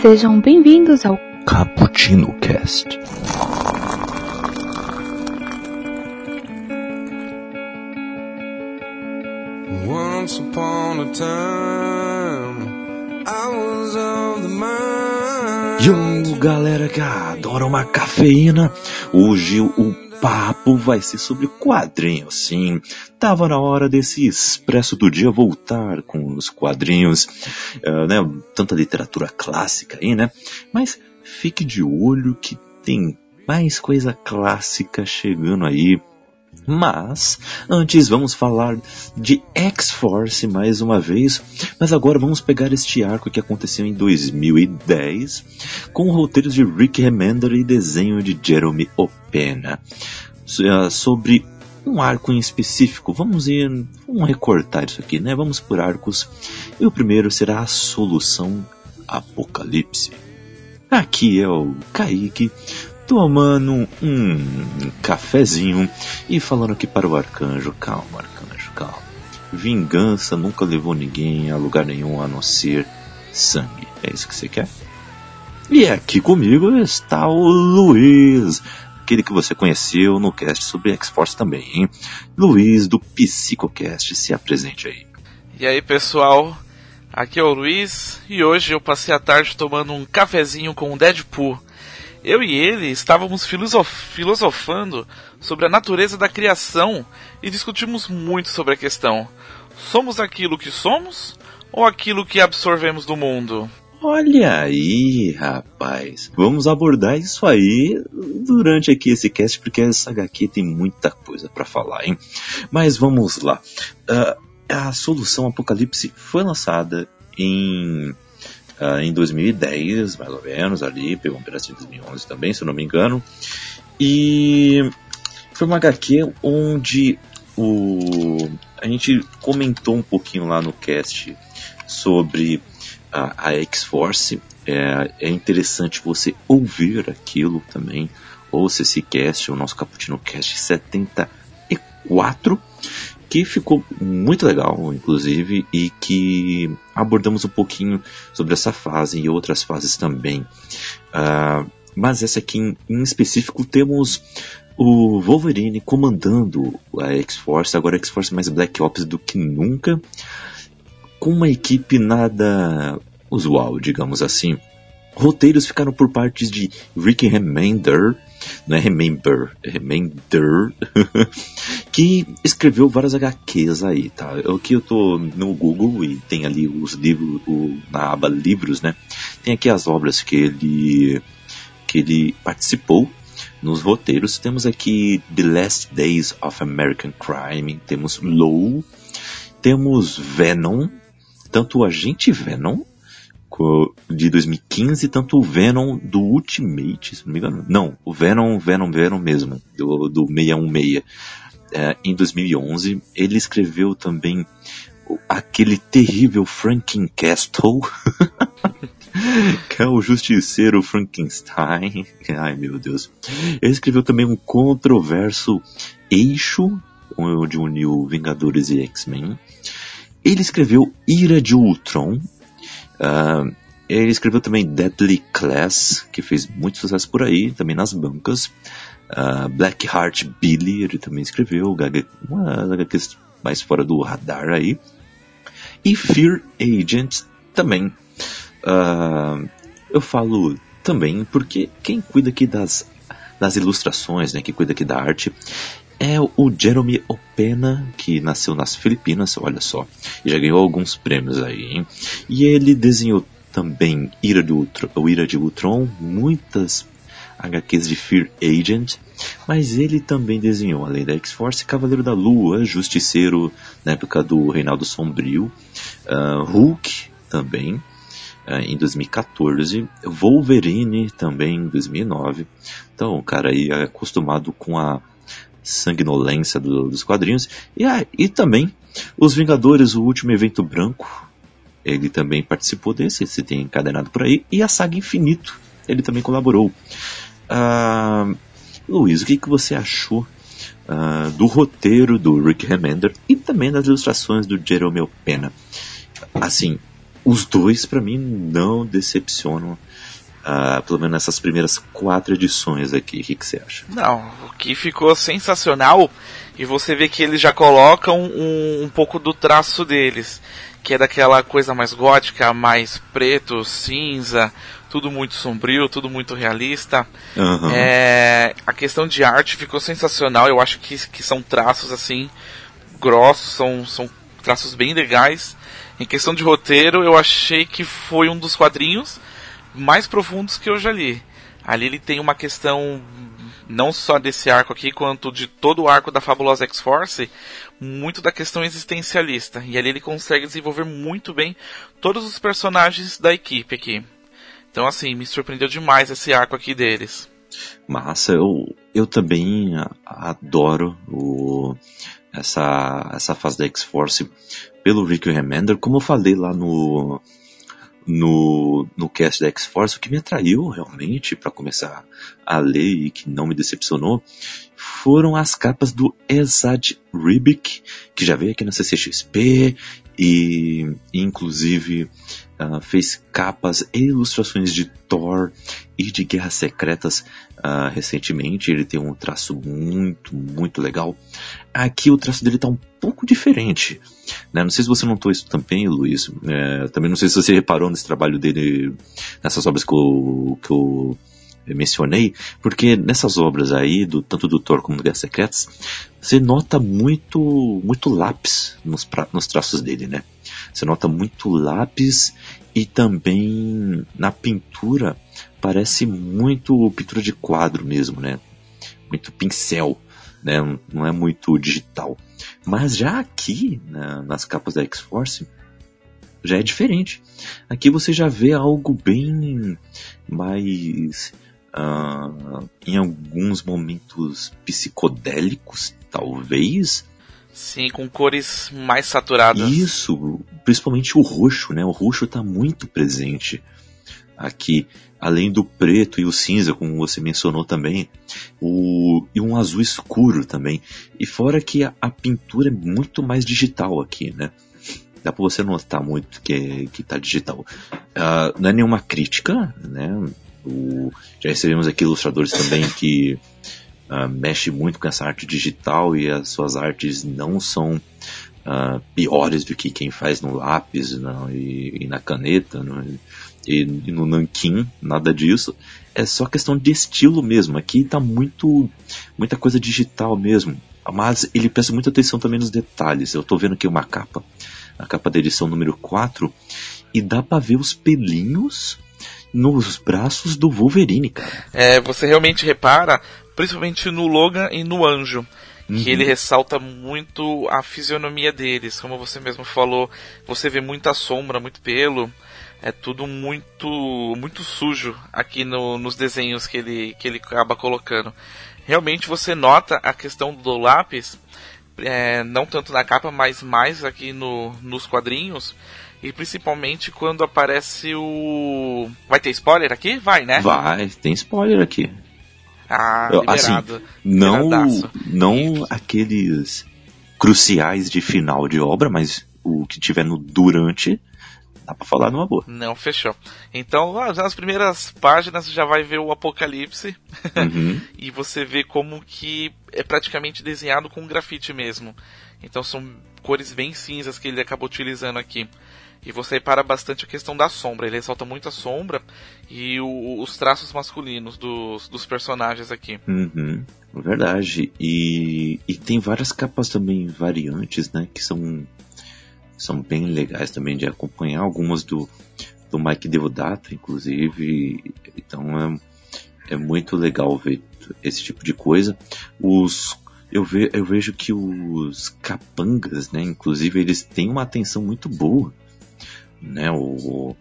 Sejam bem-vindos ao Cappuccino Cast. Once upon a time, I was of the mind. Yo, galera que adora uma cafeína, hoje o papo vai ser sobre quadrinhos, sim. Tava na hora desse expresso do dia voltar com os quadrinhos, uh, né? Tanta literatura clássica aí, né? Mas fique de olho que tem mais coisa clássica chegando aí. Mas, antes vamos falar de X-Force mais uma vez, mas agora vamos pegar este arco que aconteceu em 2010, com roteiros de Rick Remender e desenho de Jeremy Opena, sobre um arco em específico. Vamos ir, vamos recortar isso aqui, né? Vamos por arcos. E o primeiro será a solução Apocalipse. Aqui é o Kaique, tomando um cafezinho e falando aqui para o arcanjo: calma, arcanjo, calma. Vingança nunca levou ninguém a lugar nenhum a não ser sangue. É isso que você quer? E aqui comigo está o Luiz, aquele que você conheceu no cast sobre X-Force também, hein? Luiz do Psicocast, se apresente aí. E aí, pessoal? Aqui é o Luiz e hoje eu passei a tarde tomando um cafezinho com o Deadpool. Eu e ele estávamos filosof filosofando sobre a natureza da criação e discutimos muito sobre a questão: somos aquilo que somos ou aquilo que absorvemos do mundo? Olha aí, rapaz. Vamos abordar isso aí durante aqui esse cast, porque essa HQ tem muita coisa para falar, hein? Mas vamos lá. Uh, a solução Apocalipse foi lançada em, uh, em 2010, mais ou menos, ali, pegou um pedacinho de 2011 também, se eu não me engano. E foi uma HQ onde o, a gente comentou um pouquinho lá no cast sobre a, a X-Force. É, é interessante você ouvir aquilo também. Ouça esse cast, o nosso Cappuccino Cast 74 que ficou muito legal, inclusive, e que abordamos um pouquinho sobre essa fase e outras fases também. Uh, mas essa aqui em, em, específico temos o Wolverine comandando a X-Force, agora X-Force mais Black Ops do que nunca, com uma equipe nada usual, digamos assim. Roteiros ficaram por partes de Rick Remender, não é Remember, é Remender, que escreveu várias HQs aí, tá? Aqui eu tô no Google e tem ali os livros, o, na aba livros, né? Tem aqui as obras que ele, que ele participou nos roteiros. Temos aqui The Last Days of American Crime, temos Low, temos Venom, tanto o Agente Venom de 2015, tanto o Venom do Ultimate, se não me engano. Não, o Venom, Venom, Venom mesmo, do, do 616. É, em 2011, ele escreveu também aquele terrível Frankencastle, que é o justiceiro Frankenstein. Ai meu Deus. Ele escreveu também um controverso Eixo, onde uniu Vingadores e X-Men. Ele escreveu Ira de Ultron, Uh, ele escreveu também Deadly Class, que fez muito sucesso por aí, também nas bancas. Uh, Black Heart Billy, ele também escreveu, uma HQs mais fora do radar aí. E Fear Agent também. Uh, eu falo também porque quem cuida aqui das, das ilustrações, né, que cuida aqui da arte, é o Jeremy Opena, que nasceu nas Filipinas, olha só, e já ganhou alguns prêmios aí, hein? E ele desenhou também Ira de Ultron, Ira de Ultron, muitas HQs de Fear Agent, mas ele também desenhou, além da X-Force, Cavaleiro da Lua, Justiceiro, na época do Reinaldo Sombrio, uh, Hulk também, uh, em 2014, Wolverine também em 2009. Então, o cara aí é acostumado com a sanguinolência do, dos quadrinhos. E, ah, e também Os Vingadores, o último evento branco. Ele também participou desse, você tem encadenado por aí. E a saga Infinito, ele também colaborou. Ah, Luiz, o que, que você achou ah, do roteiro do Rick Remender e também das ilustrações do Jerome Pena? Assim, os dois, para mim, não decepcionam. Uh, pelo menos nessas primeiras quatro edições aqui. O que, que você acha? Não, o que ficou sensacional e você vê que eles já colocam um, um pouco do traço deles, que é daquela coisa mais gótica, mais preto, cinza, tudo muito sombrio, tudo muito realista. Uhum. É, a questão de arte ficou sensacional. Eu acho que, que são traços assim grossos, são, são traços bem legais. Em questão de roteiro, eu achei que foi um dos quadrinhos mais profundos que eu já li. Ali ele tem uma questão não só desse arco aqui, quanto de todo o arco da Fabulosa X-Force, muito da questão existencialista. E ali ele consegue desenvolver muito bem todos os personagens da equipe aqui. Então, assim, me surpreendeu demais esse arco aqui deles. Massa, eu, eu também adoro o, essa, essa fase da X-Force pelo Rick Remender. Como eu falei lá no, no, no cast da X-Force, o que me atraiu realmente para começar a ler e que não me decepcionou foram as capas do Esad Ribic, que já veio aqui na CCXP e inclusive uh, fez capas e ilustrações de Thor e de Guerras Secretas uh, recentemente. Ele tem um traço muito, muito legal. Aqui o traço dele está um pouco diferente. Né? Não sei se você notou isso também, Luiz. É, também não sei se você reparou nesse trabalho dele, nessas obras que eu, que eu mencionei, porque nessas obras aí, do, tanto do Thor como do Guerras Secretas, você nota muito, muito lápis nos, pra, nos traços dele, né? Você nota muito lápis e também na pintura parece muito pintura de quadro mesmo, né? Muito pincel, né? Não é muito digital. Mas já aqui, nas capas da X-Force, já é diferente. Aqui você já vê algo bem mais uh, em alguns momentos psicodélicos, talvez. Sim, com cores mais saturadas. Isso, principalmente o roxo, né? O roxo está muito presente aqui, além do preto e o cinza, como você mencionou também, o, e um azul escuro também. E fora que a, a pintura é muito mais digital aqui, né? Dá para você notar muito que, que tá digital. Uh, não é nenhuma crítica, né? O, já recebemos aqui ilustradores também que uh, mexe muito com essa arte digital e as suas artes não são uh, piores do que quem faz no lápis não, e, e, na caneta não, e, e, no nanquim, nada disso. É só questão de estilo mesmo. Aqui está muito muita coisa digital mesmo. Mas ele presta muita atenção também nos detalhes. Eu estou vendo aqui uma capa, a capa da edição número 4, e dá para ver os pelinhos nos braços do Wolverine, cara. É, você realmente repara, principalmente no Logan e no Anjo, uhum. que ele ressalta muito a fisionomia deles, como você mesmo falou, você vê muita sombra, muito pelo, é tudo muito muito sujo aqui no, nos desenhos que ele, que ele acaba colocando. Realmente você nota a questão do lápis, é, não tanto na capa, mas mais aqui no, nos quadrinhos, e principalmente quando aparece o. Vai ter spoiler aqui? Vai, né? Vai, tem spoiler aqui. Ah, Eu, assim, não, não aqueles cruciais de final de obra, mas o que tiver no durante, dá pra falar numa boa. Não, fechou. Então, nas primeiras páginas você já vai ver o apocalipse uhum. e você vê como que é praticamente desenhado com grafite mesmo. Então são cores bem cinzas que ele acabou utilizando aqui. E você repara bastante a questão da sombra. Ele ressalta muito a sombra e o, os traços masculinos dos, dos personagens aqui. Uhum, verdade. E, e tem várias capas também variantes, né? Que são, são bem legais também de acompanhar. Algumas do, do Mike Deodato, inclusive. Então é, é muito legal ver esse tipo de coisa. Os eu, ve, eu vejo que os capangas, né, inclusive, eles têm uma atenção muito boa né? O,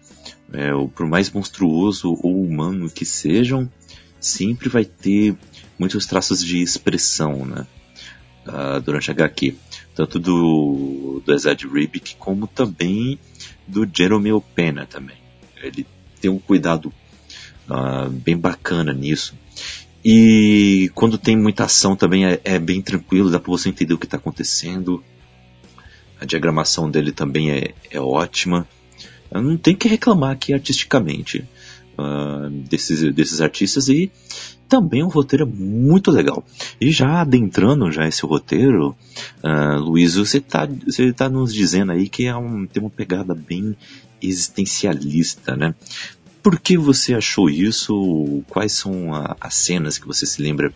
é, o, por mais monstruoso ou humano que sejam, sempre vai ter muitos traços de expressão, né? Uh, durante a HQ. Tanto do, do Ezad Ribic como também do Jerome Pena também. Ele tem um cuidado uh, bem bacana nisso. E quando tem muita ação também é, é bem tranquilo, dá para você entender o que está acontecendo. A diagramação dele também é, é ótima. Não tem que reclamar aqui artisticamente uh, desses, desses artistas e também um roteiro muito legal. E já adentrando já esse roteiro, uh, Luiz, você está você tá nos dizendo aí que é um, tem uma pegada bem existencialista, né? Por que você achou isso? Quais são a, as cenas que você se lembra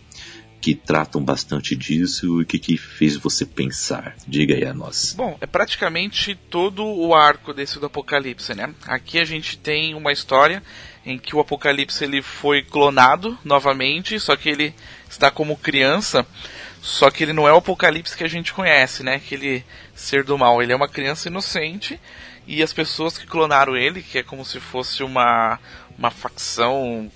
que tratam bastante disso e o que, que fez você pensar? Diga aí a nós. Bom, é praticamente todo o arco desse do Apocalipse, né? Aqui a gente tem uma história em que o Apocalipse ele foi clonado novamente, só que ele está como criança, só que ele não é o Apocalipse que a gente conhece, né? Aquele ser do mal. Ele é uma criança inocente e as pessoas que clonaram ele, que é como se fosse uma, uma facção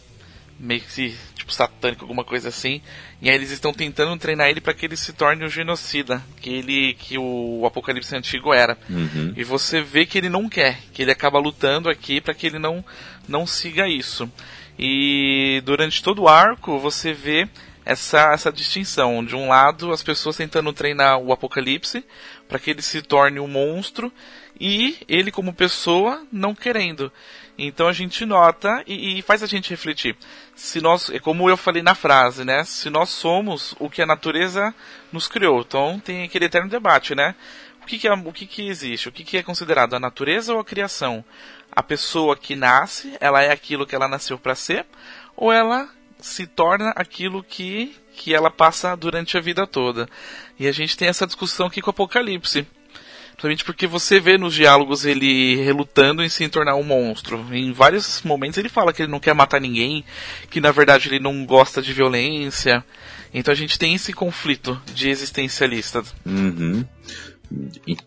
meio que tipo satânica, alguma coisa assim, e aí eles estão tentando treinar ele para que ele se torne um genocida, que ele que o Apocalipse antigo era. Uhum. E você vê que ele não quer, que ele acaba lutando aqui para que ele não não siga isso. E durante todo o arco você vê essa, essa distinção. De um lado, as pessoas tentando treinar o Apocalipse para que ele se torne um monstro e ele como pessoa não querendo. Então a gente nota e, e, faz a gente refletir. Se nós, é como eu falei na frase, né? Se nós somos o que a natureza nos criou. Então tem aquele eterno debate, né? O que, que, é, o que, que existe? O que, que é considerado a natureza ou a criação? A pessoa que nasce, ela é aquilo que ela nasceu para ser, ou ela se torna aquilo que, que ela passa durante a vida toda. E a gente tem essa discussão aqui com o Apocalipse. Principalmente porque você vê nos diálogos ele relutando em se tornar um monstro. Em vários momentos ele fala que ele não quer matar ninguém, que na verdade ele não gosta de violência. Então a gente tem esse conflito de existencialista. Uhum.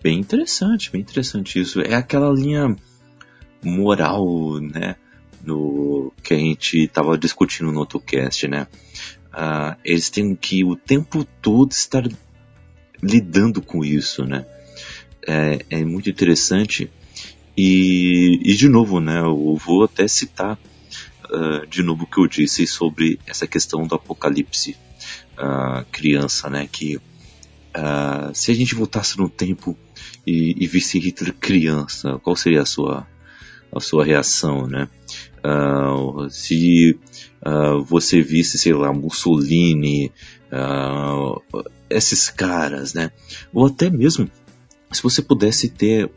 Bem interessante, bem interessante isso. É aquela linha moral, né? No que a gente estava discutindo no outro cast, né? Uh, eles têm que o tempo todo estar lidando com isso, né? É, é muito interessante. E, e, de novo, né, eu vou até citar uh, de novo o que eu disse sobre essa questão do apocalipse uh, criança, né, que uh, se a gente voltasse no tempo e, e, visse Hitler criança, qual seria a sua, a sua reação, né? se você visse, sei lá, Mussolini, esses caras, né? Ou até mesmo se você pudesse ter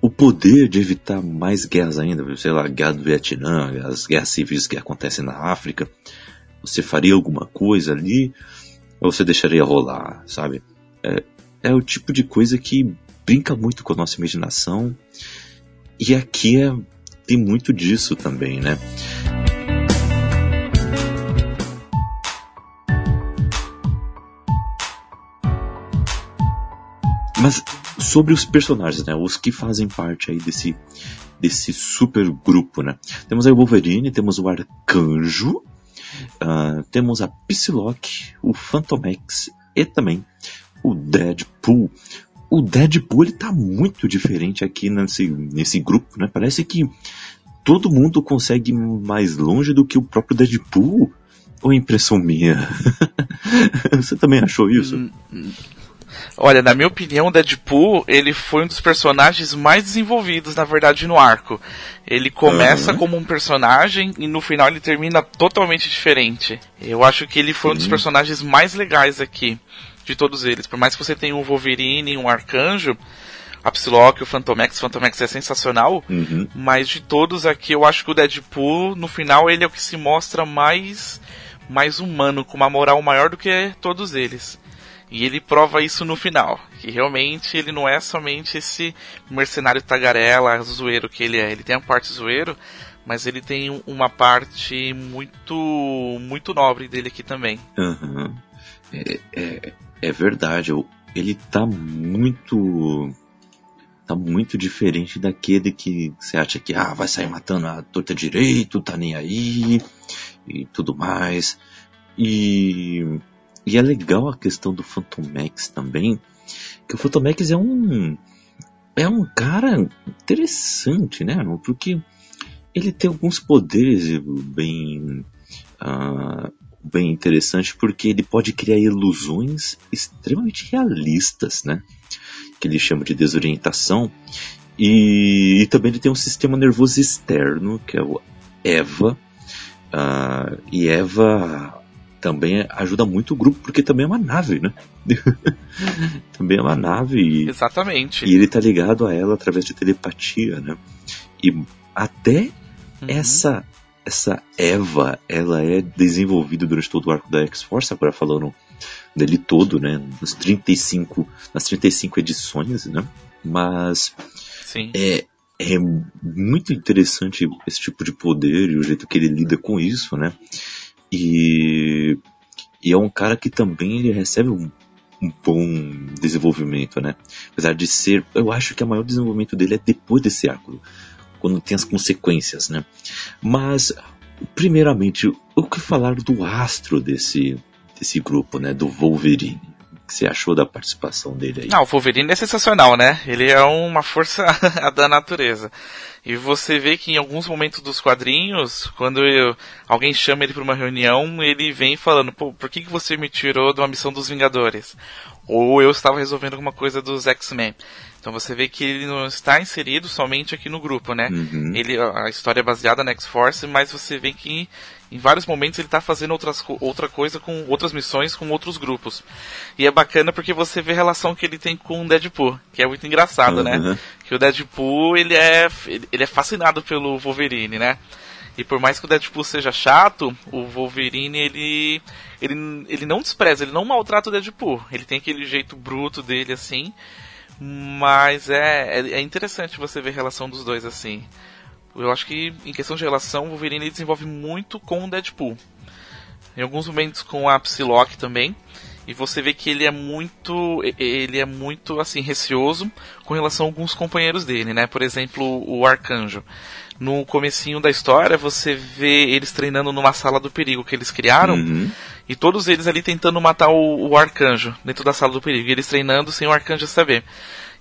o poder de evitar mais guerras ainda, sei lá, guerra do Vietnã, as guerras civis que acontecem na África, você faria alguma coisa ali ou você deixaria rolar, sabe? É, é o tipo de coisa que brinca muito com a nossa imaginação e aqui é, tem muito disso também, né? Mas sobre os personagens, né? Os que fazem parte aí desse, desse super grupo, né? Temos aí o Wolverine, temos o Arcanjo, uh, temos a Psylocke, o Phantomex e também o Deadpool. O Deadpool ele tá muito diferente aqui nesse, nesse grupo, né? Parece que todo mundo consegue ir mais longe do que o próprio Deadpool. Ou é impressão minha? Você também achou isso? Olha, na minha opinião, o Deadpool, ele foi um dos personagens mais desenvolvidos, na verdade, no arco. Ele começa uhum. como um personagem e no final ele termina totalmente diferente. Eu acho que ele foi um dos personagens mais legais aqui, de todos eles. Por mais que você tenha um Wolverine, um Arcanjo, a Psylocke, o Phantomex, o Phantomex é sensacional, uhum. mas de todos aqui eu acho que o Deadpool, no final, ele é o que se mostra mais mais humano, com uma moral maior do que todos eles. E ele prova isso no final, que realmente ele não é somente esse mercenário tagarela, zoeiro que ele é. Ele tem a parte zoeiro, mas ele tem uma parte muito muito nobre dele aqui também. Uhum. É, é, é verdade, ele tá muito tá muito diferente daquele que você acha que ah, vai sair matando a torta direito, tá nem aí e tudo mais. E e é legal a questão do Phantom Max também, que o Phantom Max é um é um cara interessante, né? Porque ele tem alguns poderes bem uh, bem interessantes, porque ele pode criar ilusões extremamente realistas, né? Que ele chama de desorientação. E, e, também ele tem um sistema nervoso externo, que é o EVA. Uh, e EVA também ajuda muito o grupo, porque também é uma nave, né? também é uma nave. E, Exatamente. E ele tá ligado a ela através de telepatia, né? E até uhum. essa essa Eva, ela é desenvolvida durante todo o arco da X-Force, agora falando dele todo, né? Nas 35, nas 35 edições, né? Mas Sim. É, é muito interessante esse tipo de poder e o jeito que ele lida com isso, né? E, e é um cara que também ele recebe um, um bom desenvolvimento, né? Apesar de ser, eu acho que o maior desenvolvimento dele é depois desse arco, quando tem as consequências, né? Mas, primeiramente, o que falar do astro desse, desse grupo, né? Do Wolverine. Que você achou da participação dele aí? Não, o Wolverine é sensacional, né? Ele é uma força da natureza. E você vê que em alguns momentos dos quadrinhos, quando eu, alguém chama ele para uma reunião, ele vem falando, pô, por que, que você me tirou de uma missão dos Vingadores? Ou eu estava resolvendo alguma coisa dos X-Men. Então você vê que ele não está inserido somente aqui no grupo, né? Uhum. Ele, a história é baseada na X-Force, mas você vê que em vários momentos ele está fazendo outras, outra coisa com outras missões com outros grupos. E é bacana porque você vê a relação que ele tem com o Deadpool, que é muito engraçado, né? uhum. né? Que o Deadpool, ele é, ele é fascinado pelo Wolverine, né? E por mais que o Deadpool seja chato, o Wolverine, ele, ele, ele não despreza, ele não maltrata o Deadpool. Ele tem aquele jeito bruto dele, assim. Mas é, é, é interessante você ver a relação dos dois assim. Eu acho que em questão de relação, o Wolverine desenvolve muito com o Deadpool. Em alguns momentos com a Psylocke também. E você vê que ele é muito, ele é muito assim receoso com relação a alguns companheiros dele, né? Por exemplo, o Arcanjo. No comecinho da história, você vê eles treinando numa sala do perigo que eles criaram. Uhum. E todos eles ali tentando matar o, o arcanjo dentro da sala do perigo. E eles treinando sem o arcanjo saber.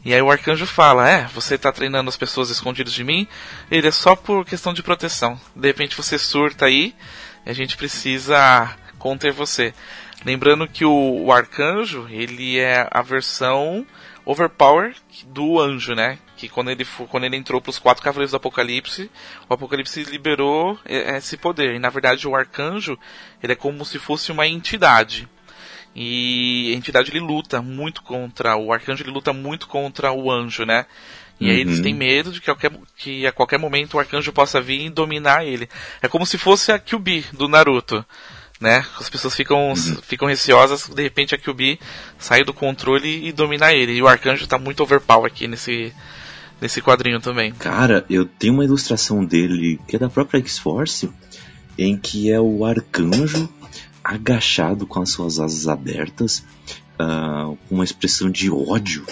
E aí o arcanjo fala: É, você está treinando as pessoas escondidas de mim? Ele é só por questão de proteção. De repente você surta aí e a gente precisa conter você. Lembrando que o, o arcanjo, ele é a versão overpower do anjo, né? Que quando ele, quando ele entrou para os quatro cavaleiros do Apocalipse, o Apocalipse liberou esse poder. E na verdade o arcanjo, ele é como se fosse uma entidade. E a entidade ele luta muito contra, o arcanjo ele luta muito contra o anjo, né? E uhum. aí eles têm medo de que, qualquer, que a qualquer momento o arcanjo possa vir e dominar ele. É como se fosse a Kyubi do Naruto né? As pessoas ficam, uhum. ficam receosas, de repente a QB sai do controle e domina ele. E o Arcanjo tá muito overpower aqui nesse, nesse quadrinho também. Cara, eu tenho uma ilustração dele que é da própria X-Force, em que é o Arcanjo agachado com as suas asas abertas, uh, com uma expressão de ódio.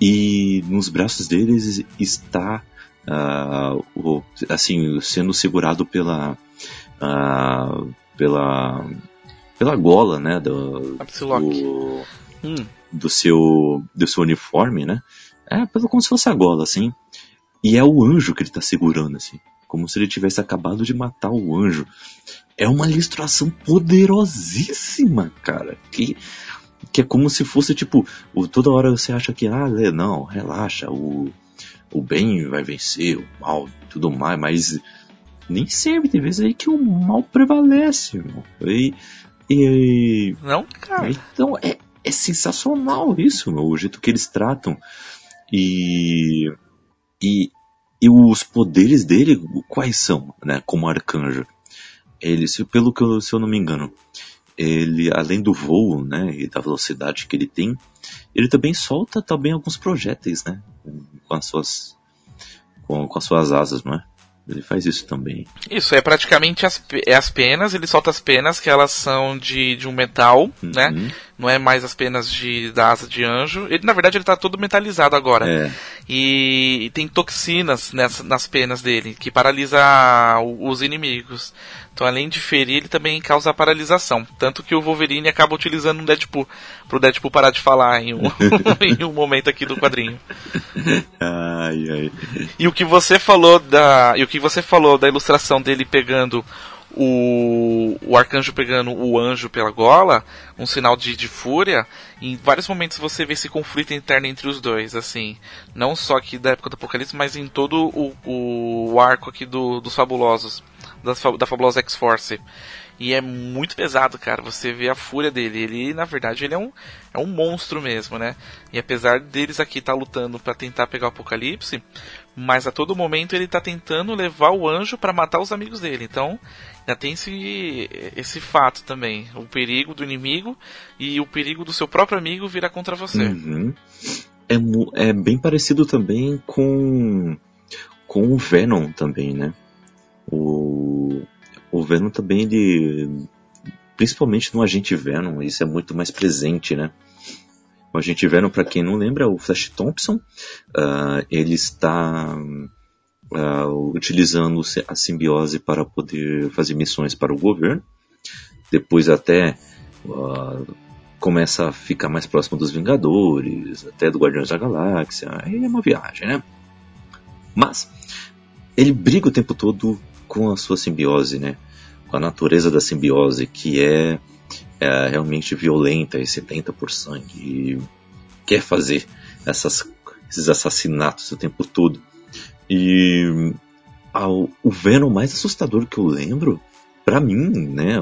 E nos braços deles está uh, o, assim sendo segurado pela uh, pela pela gola, né, do do, hum. do, seu do seu uniforme, né? É, pelo como se fosse a gola, assim. E é o anjo que ele tá segurando, assim, como se ele tivesse acabado de matar o anjo. É uma ilustração poderosíssima, cara. Que que é como se fosse tipo, toda hora você acha que ah, não, relaxa, o o bem vai vencer o mal, tudo mais, mas nem sempre, tem vezes aí que o mal prevalece, irmão. E, e, Não, cara. Então é, é sensacional isso, meu, o jeito que eles tratam. E, e, e os poderes dele, quais são, né, como arcanjo? Ele, pelo que eu, se eu não me engano, ele, além do voo, né, e da velocidade que ele tem, ele também solta também alguns projéteis, né, com as suas, com, com as suas asas, não é? Ele faz isso também. Isso, é praticamente as, é as penas, ele solta as penas que elas são de, de um metal, né? uhum. né? Não é mais as penas de, da asa de anjo. Ele, na verdade, ele tá todo metalizado agora. É. E, e, tem toxinas nessa, nas penas dele, que paralisa os inimigos. Então, além de ferir, ele também causa paralisação. Tanto que o Wolverine acaba utilizando um Deadpool, pro Deadpool parar de falar em um, em um momento aqui do quadrinho. Ai, ai. E o que você falou da, e o que você falou da ilustração dele pegando o, o arcanjo pegando o anjo pela gola, um sinal de, de fúria. Em vários momentos você vê esse conflito interno entre os dois, assim. Não só aqui da época do Apocalipse, mas em todo o, o arco aqui do, dos fabulosos. Da, da fabulosa X-Force. E é muito pesado, cara. Você vê a fúria dele. Ele, na verdade, ele é um, é um monstro mesmo, né? E apesar deles aqui estar tá lutando para tentar pegar o Apocalipse, mas a todo momento ele tá tentando levar o anjo para matar os amigos dele. Então, ainda tem esse, esse fato também. O perigo do inimigo e o perigo do seu próprio amigo virar contra você. Uhum. É, é bem parecido também com, com o Venom também, né? O, o Venom também, ele, principalmente no Agente Venom, isso é muito mais presente, né? O Agente Venom, para quem não lembra, é o Flash Thompson. Uh, ele está uh, utilizando a simbiose para poder fazer missões para o governo. Depois até uh, começa a ficar mais próximo dos Vingadores, até do Guardiões da Galáxia. Aí é uma viagem, né? Mas ele briga o tempo todo com a sua simbiose, né? Com a natureza da simbiose, que é, é realmente violenta e sedenta por sangue. E quer fazer essas, esses assassinatos o tempo todo. E ao, o Venom mais assustador que eu lembro, para mim, né,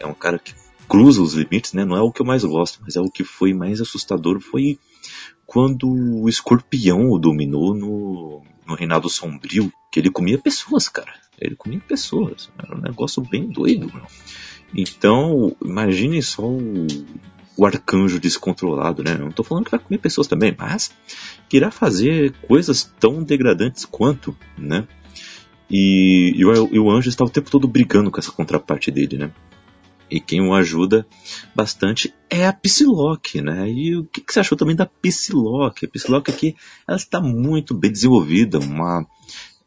é um cara que cruza os limites, né, não é o que eu mais gosto, mas é o que foi mais assustador foi quando o escorpião o dominou no, no Reinado Sombrio, que ele comia pessoas, cara. Ele comia pessoas. Era um negócio bem doido, meu. Então, imagine só o, o arcanjo descontrolado, né? Não estou falando que vai comer pessoas também, mas que irá fazer coisas tão degradantes quanto, né? E, e, o, e o anjo está o tempo todo brigando com essa contraparte dele, né? E quem o ajuda bastante é a Psylocke, né? E o que, que você achou também da Psylocke? A Psylocke aqui, ela está muito bem desenvolvida, uma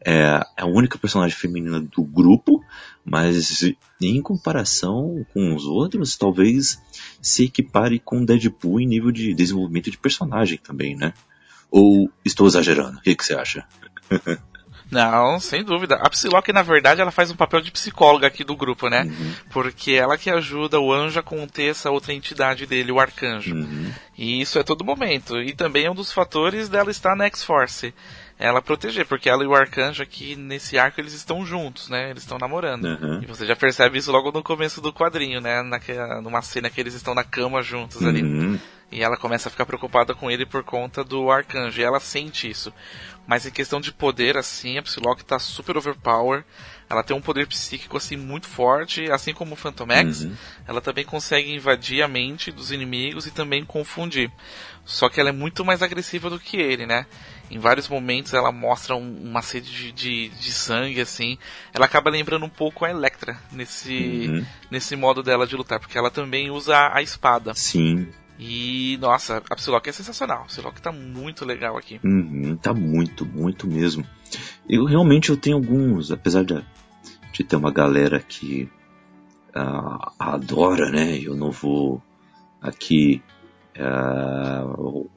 é, é a única personagem feminina do grupo, mas em comparação com os outros, talvez se equipare com Deadpool em nível de desenvolvimento de personagem também, né? Ou estou exagerando? O que, que você acha? Não, sem dúvida. A Psylocke, na verdade, ela faz um papel de psicóloga aqui do grupo, né? Uhum. Porque ela que ajuda o anjo a conter essa outra entidade dele, o arcanjo. Uhum. E isso é todo momento. E também é um dos fatores dela estar na X-Force ela proteger, porque ela e o arcanjo aqui nesse arco eles estão juntos, né? Eles estão namorando. Uhum. E você já percebe isso logo no começo do quadrinho, né? Naquela, numa cena que eles estão na cama juntos ali. E ela começa a ficar preocupada com ele por conta do arcanjo. E ela sente isso. Mas em questão de poder, assim, a Psylocke tá super overpower. Ela tem um poder psíquico, assim, muito forte. Assim como o Phantom X, uhum. ela também consegue invadir a mente dos inimigos e também confundir. Só que ela é muito mais agressiva do que ele, né? Em vários momentos ela mostra um, uma sede de, de, de, sangue, assim. Ela acaba lembrando um pouco a Electra nesse, uhum. nesse modo dela de lutar, porque ela também usa a espada. Sim. E, nossa, a Psylocke é sensacional. A Psylocke tá muito legal aqui. Uhum, tá muito, muito mesmo. Eu realmente eu tenho alguns, apesar de, de ter uma galera que uh, adora, né? Eu não vou aqui uh,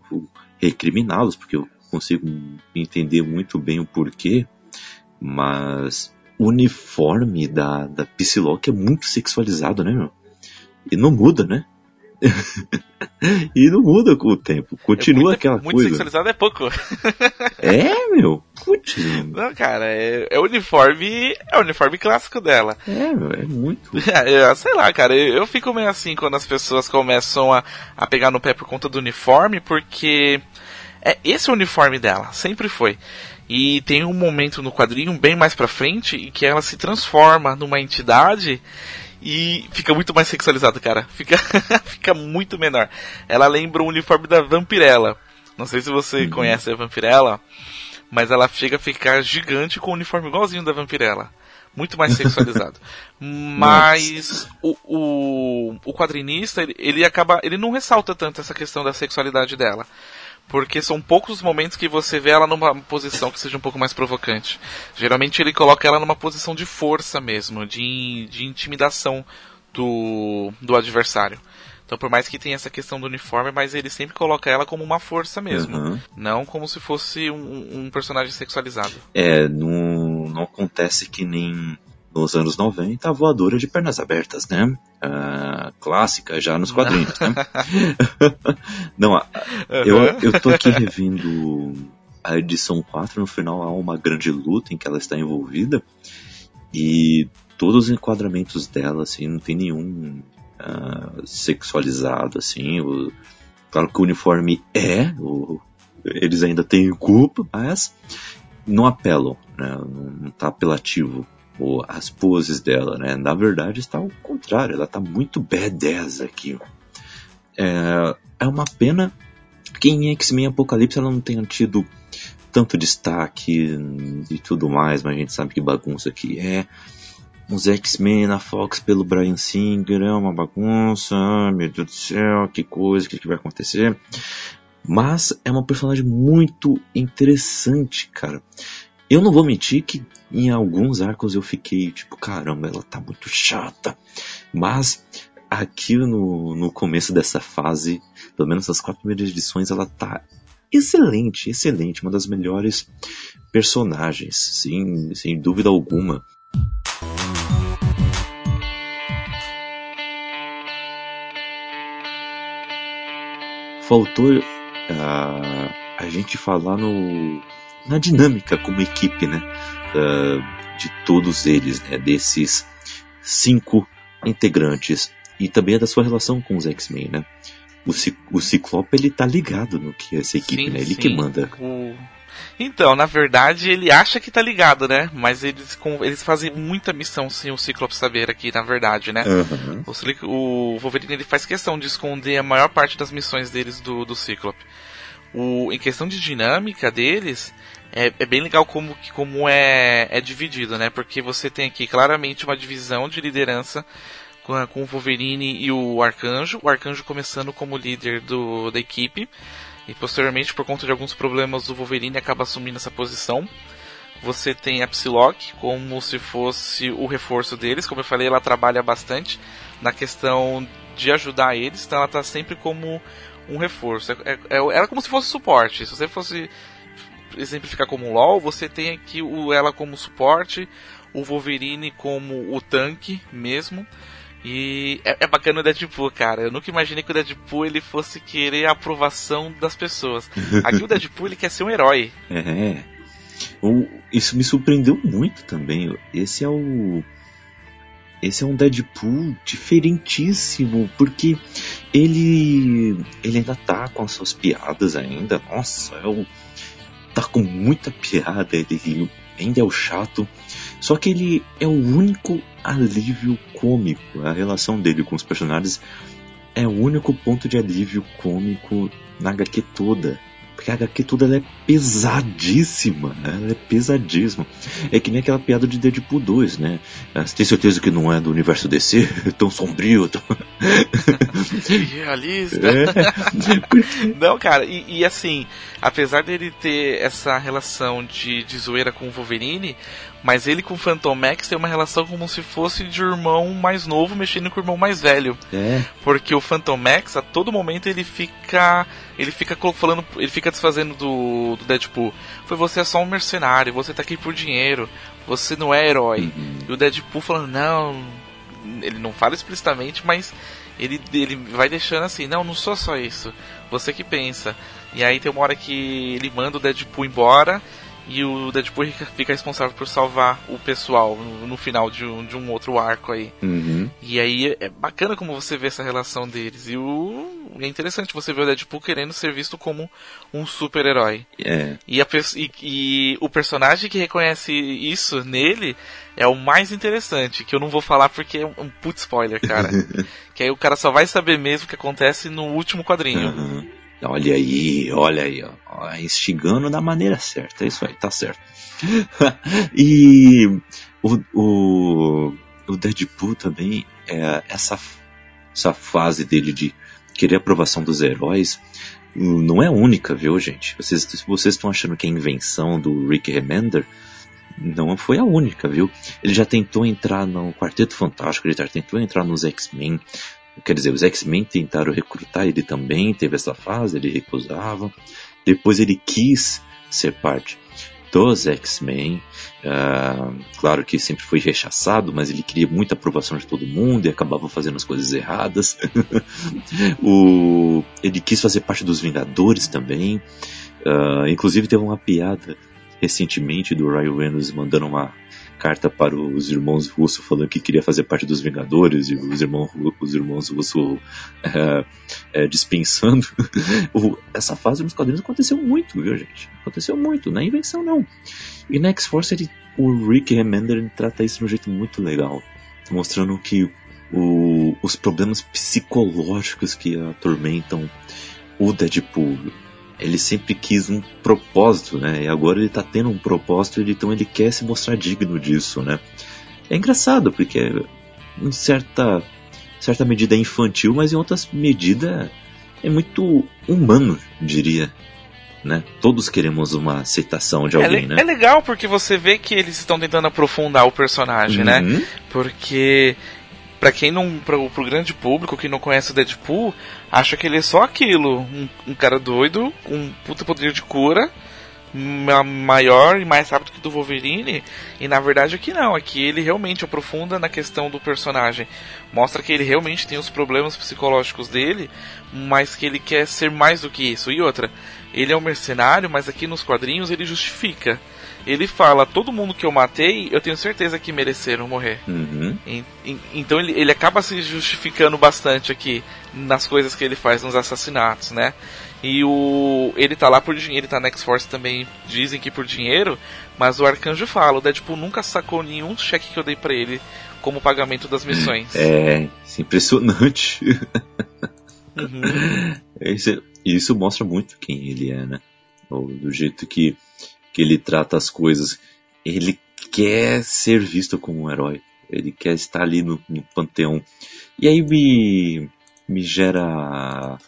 recriminá-los, porque eu consigo entender muito bem o porquê, mas o uniforme da, da Psylocke é muito sexualizado, né, meu? E não muda, né? e não muda com o tempo. Continua é muito, aquela muito coisa. Muito sexualizado é pouco. é, meu. Continua. Não, cara, é, é uniforme. É o uniforme clássico dela. É, é muito. É, sei lá, cara, eu, eu, fico meio assim quando as pessoas começam a, a pegar no pé por conta do uniforme, porque é, esse o uniforme dela, sempre foi. E tem um momento no quadrinho, bem mais pra frente, em que ela se transforma numa entidade e fica muito mais sexualizado, cara. Fica, fica muito menor. Ela lembra o uniforme da Vampirella. Não sei se você uhum. conhece a Vampirella, mas ela chega a ficar gigante com o uniforme igualzinho da Vampirella. Muito mais sexualizado. mas o, o, o quadrinista, ele, ele acaba. Ele não ressalta tanto essa questão da sexualidade dela porque são poucos os momentos que você vê ela numa posição que seja um pouco mais provocante. Geralmente ele coloca ela numa posição de força mesmo, de, de intimidação do, do adversário. Então, por mais que tenha essa questão do uniforme, mas ele sempre coloca ela como uma força mesmo. Uhum. Não como se fosse um, um, personagem sexualizado. É, não, não acontece que nem nos anos 90, a voadora de pernas abertas, né? Uh, clássica já nos quadrinhos, né? Não, eu, eu tô aqui revendo a edição 4, no final há uma grande luta em que ela está envolvida e todos os enquadramentos dela, assim, não tem nenhum uh, sexualizado, assim, o, claro que o uniforme é, o, eles ainda têm culpa, mas não apelam, né? não está apelativo ou as poses dela, né? Na verdade está ao contrário, ela está muito badass aqui. É, é uma pena que em X-Men Apocalipse ela não tenha tido tanto destaque e tudo mais, mas a gente sabe que bagunça que é. Os X-Men na Fox pelo Brian Singer é uma bagunça, meu Deus do céu, que coisa, o que, que vai acontecer. Mas é uma personagem muito interessante, cara. Eu não vou mentir que em alguns arcos eu fiquei tipo, caramba, ela tá muito chata. Mas aqui no, no começo dessa fase, pelo menos as quatro primeiras edições, ela tá excelente, excelente. Uma das melhores personagens, sim, sem dúvida alguma. Faltou uh, a gente falar no, na dinâmica como equipe, né? Uh, de todos eles, né? Desses cinco integrantes e também da sua relação com os X-Men, né? O, o Ciclope ele tá ligado no que é essa equipe, sim, né? Ele sim. que manda. O... Então, na verdade, ele acha que tá ligado, né? Mas eles, com, eles fazem muita missão sem o Ciclope saber aqui, na verdade, né? Uhum. O, o, Wolverine ele faz questão de esconder a maior parte das missões deles do, do Ciclope. O, em questão de dinâmica deles, é, é, bem legal como, como é, é dividido, né? Porque você tem aqui claramente uma divisão de liderança com, com o Wolverine e o Arcanjo. O Arcanjo começando como líder do, da equipe. E posteriormente, por conta de alguns problemas do Wolverine, acaba assumindo essa posição. Você tem a Psylocke como se fosse o reforço deles. Como eu falei, ela trabalha bastante na questão de ajudar eles. Então ela está sempre como um reforço. É, é, é, ela como se fosse suporte. Se você fosse exemplificar como LoL, você tem aqui o, ela como suporte, o Wolverine como o tanque mesmo. E é, é, bacana o Deadpool, cara. Eu nunca imaginei que o Deadpool ele fosse querer a aprovação das pessoas. Aqui o Deadpool ele quer ser um herói. É. Isso me surpreendeu muito também. Esse é o. Esse é um Deadpool diferentíssimo, porque ele. ele ainda tá com as suas piadas ainda. Nossa, é o, tá com muita piada, ele ainda é o chato. Só que ele é o único alívio cômico. A relação dele com os personagens é o único ponto de alívio cômico na HQ toda. Porque a HQ toda ela é pesadíssima, ela é pesadíssima. É que nem aquela piada de Deadpool 2, né? Você tem certeza que não é do universo DC? Tão sombrio, tão... Realista. É. não, cara, e, e, assim, apesar dele ter essa relação de, de zoeira com o Wolverine, mas ele com o Phantom Max tem uma relação como se fosse de irmão mais novo mexendo com o irmão mais velho. É. Porque o Phantom Max, a todo momento, ele fica. Ele fica falando. Ele fica desfazendo do, do Deadpool. Foi você é só um mercenário, você tá aqui por dinheiro, você não é herói. Uhum. E o Deadpool falando, não. Ele não fala explicitamente, mas ele, ele vai deixando assim, não, não sou só isso. Você que pensa. E aí tem uma hora que ele manda o Deadpool embora e o Deadpool fica responsável por salvar o pessoal no, no final de um, de um outro arco aí. Uhum. E aí é bacana como você vê essa relação deles. E o é interessante você ver o Deadpool querendo ser visto como um super-herói. É. E, a, e, e, o personagem que reconhece isso nele é o mais interessante, que eu não vou falar porque é um, um put spoiler, cara. que aí o cara só vai saber mesmo o que acontece no último quadrinho. Uhum. Olha aí, olha aí, ó. Instigando da maneira certa. É isso aí, tá certo. e o, o, o Deadpool também, é, essa, essa fase dele de querer aprovação dos heróis não é única, viu, gente? Vocês, vocês estão achando que é invenção do Rick Remender? Não foi a única, viu? Ele já tentou entrar no Quarteto Fantástico, ele já tentou entrar nos X-Men, Quer dizer, os X-Men tentaram recrutar ele também, teve essa fase, ele recusava. Depois ele quis ser parte dos X-Men. Uh, claro que sempre foi rechaçado, mas ele queria muita aprovação de todo mundo e acabava fazendo as coisas erradas. o, ele quis fazer parte dos Vingadores também. Uh, inclusive teve uma piada recentemente do Ryan Reynolds mandando uma carta para os irmãos Russo falando que queria fazer parte dos Vingadores e os irmãos, os irmãos Russo é, é, dispensando. Essa fase nos quadrinhos aconteceu muito, viu, gente? Aconteceu muito, não é invenção não. E na X-Force o Rick Remender trata isso de um jeito muito legal, mostrando que o, os problemas psicológicos que atormentam o Deadpool ele sempre quis um propósito, né? E agora ele tá tendo um propósito, então ele quer se mostrar digno disso, né? É engraçado, porque em certa, certa medida é infantil, mas em outras medidas é muito humano, diria. Né? Todos queremos uma aceitação de alguém, é, né? É legal porque você vê que eles estão tentando aprofundar o personagem, né? uhum. né? Porque para quem não. Pro, pro grande público que não conhece o Deadpool, acha que ele é só aquilo. Um, um cara doido, com um puta poder de cura, maior e mais rápido que do Wolverine. E na verdade aqui não, aqui ele realmente aprofunda na questão do personagem. Mostra que ele realmente tem os problemas psicológicos dele, mas que ele quer ser mais do que isso. E outra, ele é um mercenário, mas aqui nos quadrinhos ele justifica ele fala: todo mundo que eu matei, eu tenho certeza que mereceram morrer. Uhum. E, e, então ele, ele acaba se justificando bastante aqui nas coisas que ele faz, nos assassinatos, né? E o ele tá lá por dinheiro, ele tá na X-Force também, dizem que por dinheiro, mas o Arcanjo fala: o Deadpool nunca sacou nenhum cheque que eu dei para ele como pagamento das missões. É, isso é impressionante. Uhum. Isso, isso mostra muito quem ele é, né? do jeito que que ele trata as coisas. Ele quer ser visto como um herói. Ele quer estar ali no, no panteão. E aí me, me gera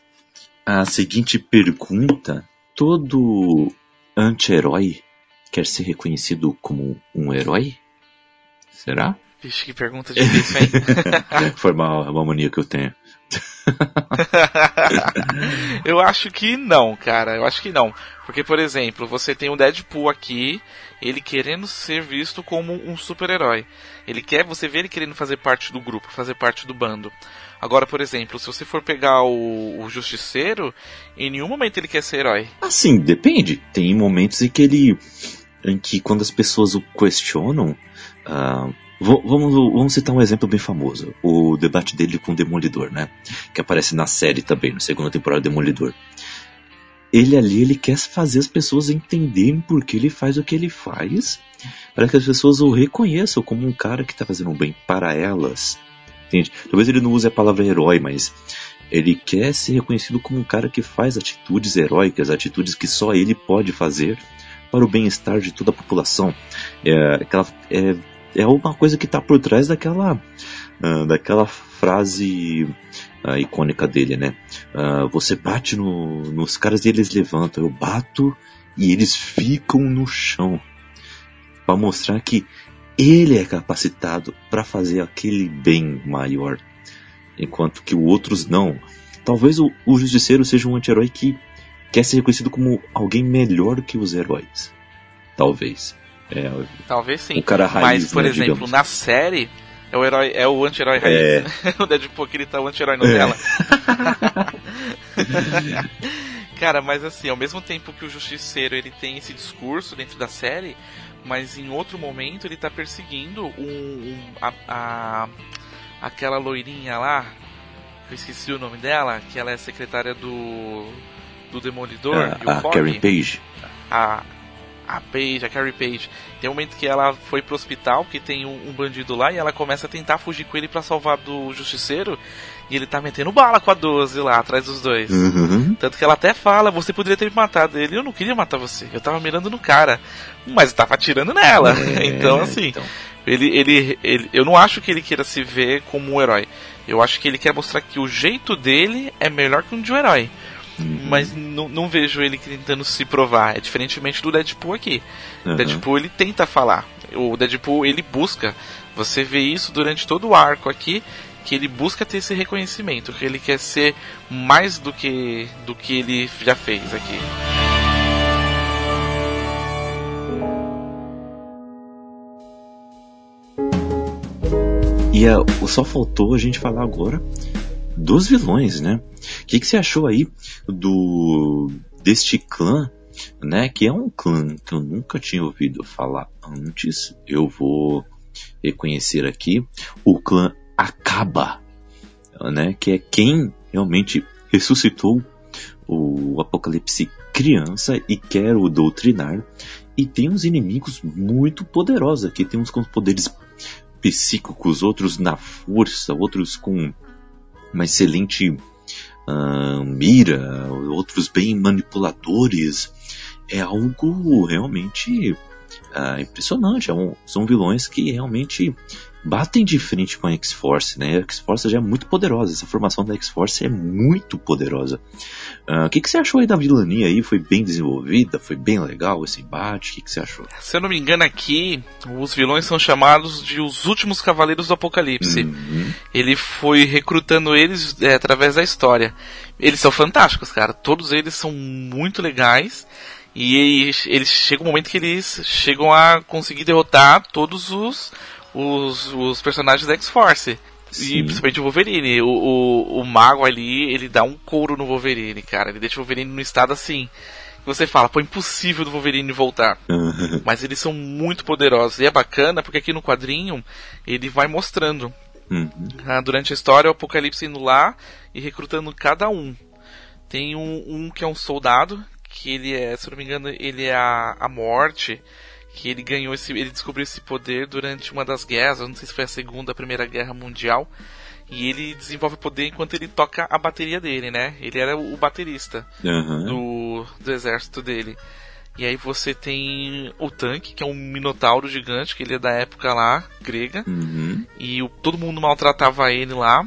a seguinte pergunta: todo anti-herói quer ser reconhecido como um herói? Será? Vixe, que pergunta difícil, hein? Foi uma, uma mania que eu tenho. eu acho que não, cara. Eu acho que não. Porque, por exemplo, você tem o Deadpool aqui, ele querendo ser visto como um super-herói. Ele quer, você vê ele querendo fazer parte do grupo, fazer parte do bando. Agora, por exemplo, se você for pegar o, o Justiceiro, em nenhum momento ele quer ser herói. Assim, depende. Tem momentos em que ele. em que quando as pessoas o questionam. Uh, Vamos, vamos citar um exemplo bem famoso. O debate dele com o Demolidor, né? Que aparece na série também, na segunda temporada do Demolidor. Ele ali, ele quer fazer as pessoas entenderem por que ele faz o que ele faz, para que as pessoas o reconheçam como um cara que está fazendo bem para elas. Entende? Talvez ele não use a palavra herói, mas ele quer ser reconhecido como um cara que faz atitudes heróicas, atitudes que só ele pode fazer para o bem-estar de toda a população. É, aquela, é, é uma coisa que está por trás daquela, uh, daquela frase uh, icônica dele, né? Uh, você bate no, nos caras e eles levantam, eu bato e eles ficam no chão para mostrar que ele é capacitado para fazer aquele bem maior, enquanto que outros não. Talvez o, o Justiceiro seja um anti-herói que quer ser reconhecido como alguém melhor que os heróis. Talvez. É, Talvez sim. O cara raiz, Mas, por né, exemplo, digamos. na série, é o herói, é o anti-herói raiz. É. o Deadpool que ele tá o anti-herói no dela. Cara, mas assim, ao mesmo tempo que o Justiceiro ele tem esse discurso dentro da série, mas em outro momento ele tá perseguindo um, um a, a, aquela loirinha lá, eu esqueci o nome dela, que ela é secretária do do Demolidor, a, e o a Fogg. Karen Page. A, a Paige, a Carrie Page. Tem um momento que ela foi pro hospital, que tem um, um bandido lá, e ela começa a tentar fugir com ele para salvar do justiceiro. E ele tá metendo bala com a 12 lá, atrás dos dois. Uhum. Tanto que ela até fala, você poderia ter me matado. Ele, eu não queria matar você, eu tava mirando no cara. Mas eu tava atirando nela. É, então, assim, então. Ele, ele, ele, eu não acho que ele queira se ver como um herói. Eu acho que ele quer mostrar que o jeito dele é melhor que um de um herói. Uhum. Mas não vejo ele tentando se provar. É diferentemente do Deadpool aqui. Uhum. Deadpool ele tenta falar. O Deadpool ele busca. Você vê isso durante todo o arco aqui que ele busca ter esse reconhecimento, que ele quer ser mais do que do que ele já fez aqui. E a, só faltou a gente falar agora dos vilões, né? O que, que você achou aí do deste clã, né? Que é um clã que eu nunca tinha ouvido falar antes. Eu vou reconhecer aqui o clã Acaba, né? Que é quem realmente ressuscitou o Apocalipse criança e quer o doutrinar. E tem uns inimigos muito poderosos aqui. Tem uns com poderes psíquicos, outros na força, outros com uma excelente mira, outros bem manipuladores. É algo realmente uh, impressionante. É um, são vilões que realmente batem de frente com a X-Force, né? A X-Force já é muito poderosa, essa formação da X-Force é muito poderosa. Ah, o uh, que, que você achou aí da vilania aí? Foi bem desenvolvida? Foi bem legal esse embate? O que, que você achou? Se eu não me engano aqui, os vilões são chamados de os últimos cavaleiros do Apocalipse. Uhum. Ele foi recrutando eles é, através da história. Eles são fantásticos, cara. Todos eles são muito legais. E eles, eles chega um momento que eles chegam a conseguir derrotar todos os os, os personagens da X-Force. E principalmente o Wolverine. O, o, o mago ali, ele dá um couro no Wolverine, cara. Ele deixa o Wolverine no estado assim. Você fala, pô, impossível do Wolverine voltar. Mas eles são muito poderosos. E é bacana porque aqui no quadrinho ele vai mostrando. Uhum. Ah, durante a história, o Apocalipse indo lá e recrutando cada um. Tem um, um que é um soldado, que ele é, se não me engano, ele é a, a morte que ele ganhou esse, ele descobriu esse poder durante uma das guerras, não sei se foi a segunda, a primeira guerra mundial, e ele desenvolve o poder enquanto ele toca a bateria dele, né? Ele era o baterista uhum. do, do exército dele. E aí você tem o tanque, que é um minotauro gigante, que ele é da época lá, grega. Uhum. E o, todo mundo maltratava ele lá.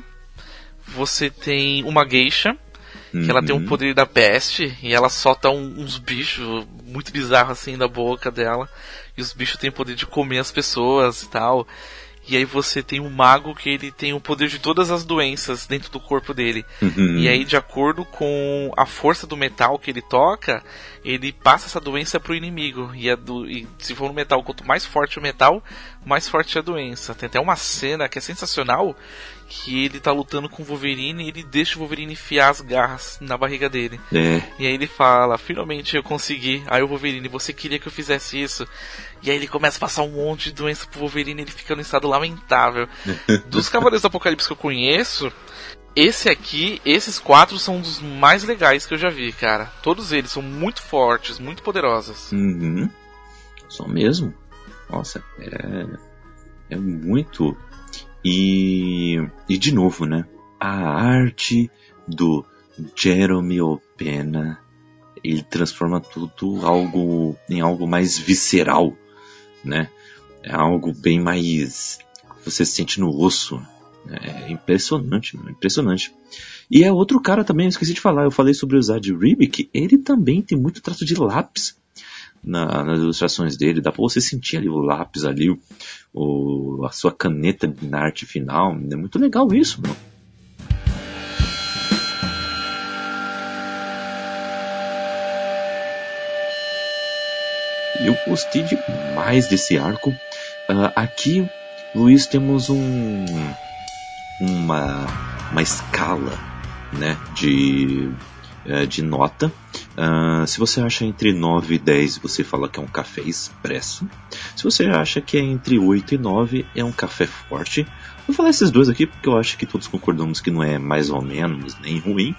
Você tem uma geisha, uhum. que ela tem o poder da peste, e ela solta um, uns bichos muito bizarros assim da boca dela. E os bichos têm o poder de comer as pessoas e tal. E aí você tem um mago que ele tem o poder de todas as doenças dentro do corpo dele. Uhum. E aí, de acordo com a força do metal que ele toca, ele passa essa doença pro inimigo. E, do, e se for um metal, quanto mais forte o metal, mais forte a doença. Tem até uma cena que é sensacional, que ele tá lutando com o Wolverine e ele deixa o Wolverine enfiar as garras na barriga dele. É. E aí ele fala, finalmente eu consegui. Aí o Wolverine, você queria que eu fizesse isso? E aí ele começa a passar um monte de doença pro Wolverine e ele fica num estado lamentável. Dos Cavaleiros do Apocalipse que eu conheço, esse aqui, esses quatro são um dos mais legais que eu já vi, cara. Todos eles são muito fortes, muito poderosos. Uhum. Só mesmo? Nossa, é, é muito e, e de novo, né? A arte do Jeremy Opena, ele transforma tudo algo em algo mais visceral, né? É algo bem mais você sente no osso. É impressionante, mano, impressionante. E é outro cara também, eu esqueci de falar, eu falei sobre o Zad Ribic, ele também tem muito traço de lápis na, nas ilustrações dele, dá pra você sentir ali o lápis ali, o, a sua caneta na arte final. É muito legal isso, meu. Eu gostei demais desse arco. Uh, aqui, Luiz, temos um uma, uma escala né, de, uh, de nota. Uh, se você acha entre 9 e 10, você fala que é um café expresso. Se você acha que é entre 8 e 9, é um café forte. Vou falar esses dois aqui porque eu acho que todos concordamos que não é mais ou menos nem ruim.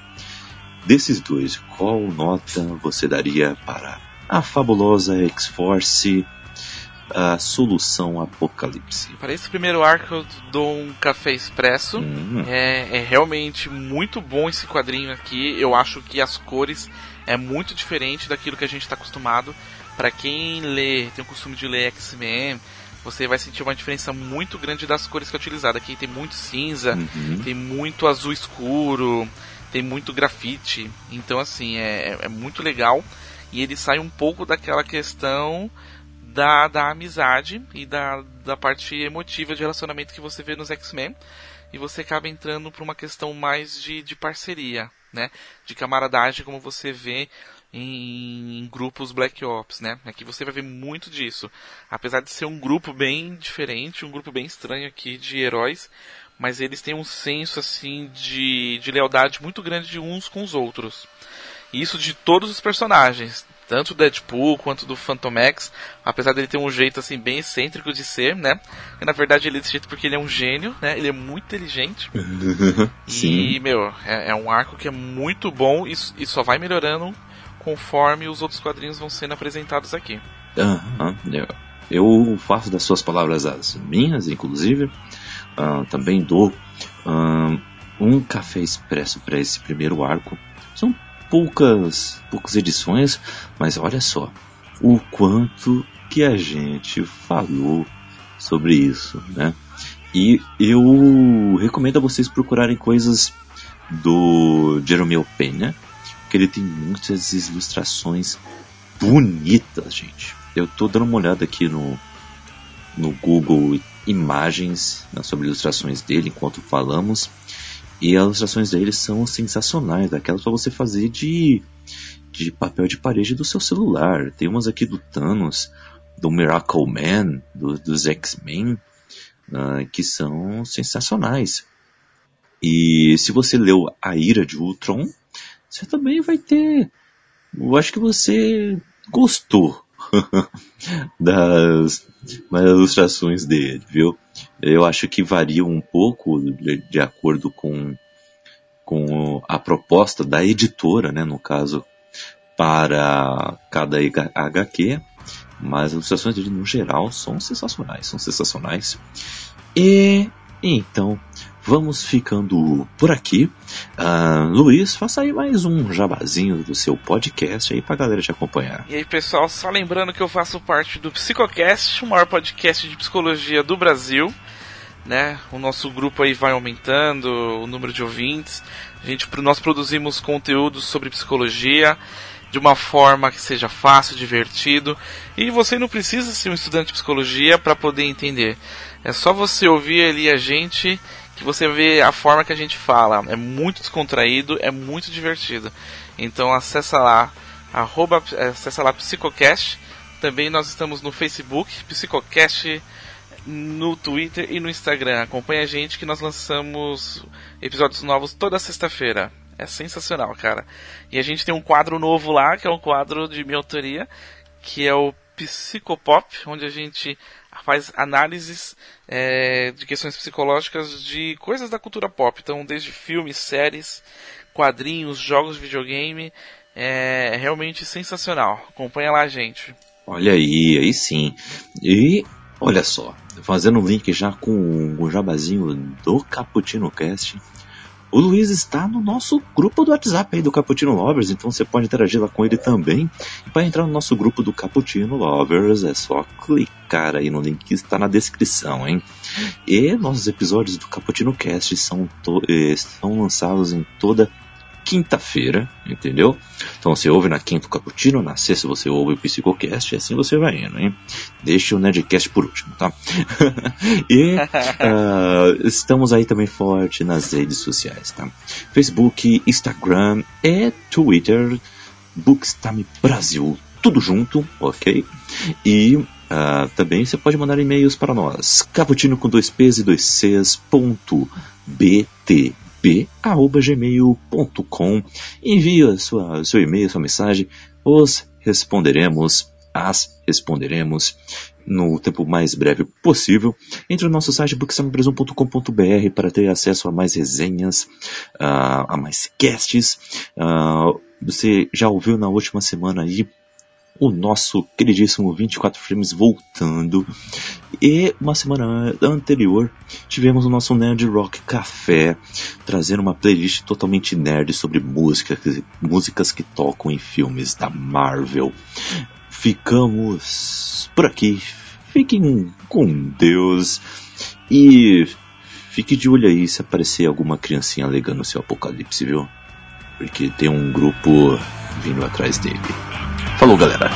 Desses dois, qual nota você daria para a fabulosa X-Force, a solução apocalipse? Para esse primeiro arco eu dou um café expresso. Hum. É, é realmente muito bom esse quadrinho aqui. Eu acho que as cores é muito diferente daquilo que a gente está acostumado. Para quem lê, tem o costume de ler X-Men, você vai sentir uma diferença muito grande das cores que é utilizada. Aqui tem muito cinza, Uhum. tem muito azul escuro, tem muito grafite. Então, assim, é, é muito legal. E ele sai um pouco daquela questão da, da amizade e da, da parte emotiva de relacionamento que você vê nos X-Men. E você acaba entrando para uma questão mais de, de parceria, né? De camaradagem, como você vê em grupos Black Ops, né? Aqui você vai ver muito disso. Apesar de ser um grupo bem diferente, um grupo bem estranho aqui de heróis, mas eles têm um senso assim de, de lealdade muito grande de uns com os outros. Isso de todos os personagens, tanto do Deadpool quanto do Phantom X, apesar dele ter um jeito assim bem excêntrico de ser, né? E na verdade ele é desse jeito porque ele é um gênio, né? Ele é muito inteligente. Sim. E, meu, é, é, um arco que é muito bom e, e, só vai melhorando conforme os outros quadrinhos vão sendo apresentados aqui. Uhum. Eu, eu faço das suas palavras as minhas, inclusive. Uh, também dou uh, um café expresso para esse primeiro arco. São poucas, poucas edições, mas olha só o quanto que a gente falou sobre isso, né? E eu recomendo a vocês procurarem coisas do Jeremy Pena, que ele tem muitas ilustrações bonitas, gente. Eu tô dando uma olhada aqui no, no Google Imagens né, sobre ilustrações dele enquanto falamos. E as ilustrações dele são sensacionais, daquelas para você fazer de, de papel de parede do seu celular. Tem umas aqui do Thanos, do Miracle Man, do, dos X-Men, uh, que são sensacionais. E se você leu A Ira de Ultron, você também vai ter. Eu acho que você gostou das, das ilustrações dele, viu? Eu acho que varia um pouco de, de acordo com, com a proposta da editora, né, no caso, para cada HQ, mas as ilustrações dele no geral são sensacionais, são sensacionais. E então, vamos ficando por aqui. Uh, Luiz, faça aí mais um jabazinho do seu podcast aí pra galera te acompanhar. E aí, pessoal, só lembrando que eu faço parte do Psicocast, o maior podcast de psicologia do Brasil. Né? O nosso grupo aí vai aumentando, o número de ouvintes. A gente, nós produzimos conteúdos sobre psicologia de uma forma que seja fácil, divertido. E você não precisa ser um estudante de psicologia para poder entender. É só você ouvir ali a gente que você vê a forma que a gente fala. É muito descontraído, é muito divertido. Então acessa lá, arroba, acessa lá Psicocast. Também nós estamos no Facebook, Psicocast, no Twitter e no Instagram. Acompanhe a gente que nós lançamos episódios novos toda sexta-feira. É sensacional, cara. E a gente tem um quadro novo lá, que é um quadro de minha autoria, que é o Psicopop, onde a gente faz análises é, de questões psicológicas de coisas da cultura pop. Então, desde filmes, séries, quadrinhos, jogos de videogame. É realmente sensacional. Acompanha lá, gente. Olha aí, aí sim. E olha só, fazendo um link já com o jabazinho do Cappuccino Cast. O Luiz está no nosso grupo do WhatsApp aí do Caputino Lovers, então você pode interagir lá com ele também. E para entrar no nosso grupo do Caputino Lovers é só clicar aí no link que está na descrição, hein? E nossos episódios do Caputino Cast são, eh, são lançados em toda quinta-feira, entendeu? Então você ouve na quinta o Caputino, na sexta você ouve o Psicocast e assim você vai indo, hein? Deixa o Nerdcast por último, tá? e uh, estamos aí também forte nas redes sociais, tá? Facebook, Instagram e Twitter, Bookstime Brasil, tudo junto, ok? E uh, também você pode mandar e-mails para nós, caputino com dois p's e dois c's ponto bt p@gmail.com. Envie sua, seu e-mail, sua mensagem, os responderemos, as responderemos no tempo mais breve possível. Entre no nosso site booksambrasil.com.br para ter acesso a mais resenhas, uh, a mais casts. Uh, você já ouviu na última semana aí o nosso queridíssimo 24 Frames voltando. E uma semana anterior tivemos o nosso Nerd Rock Café, trazendo uma playlist totalmente nerd sobre música, músicas que tocam em filmes da Marvel. Ficamos por aqui. Fiquem com Deus e fique de olho aí se aparecer alguma criancinha alegando seu apocalipse, viu? Porque tem um grupo vindo atrás dele. Falou, galera.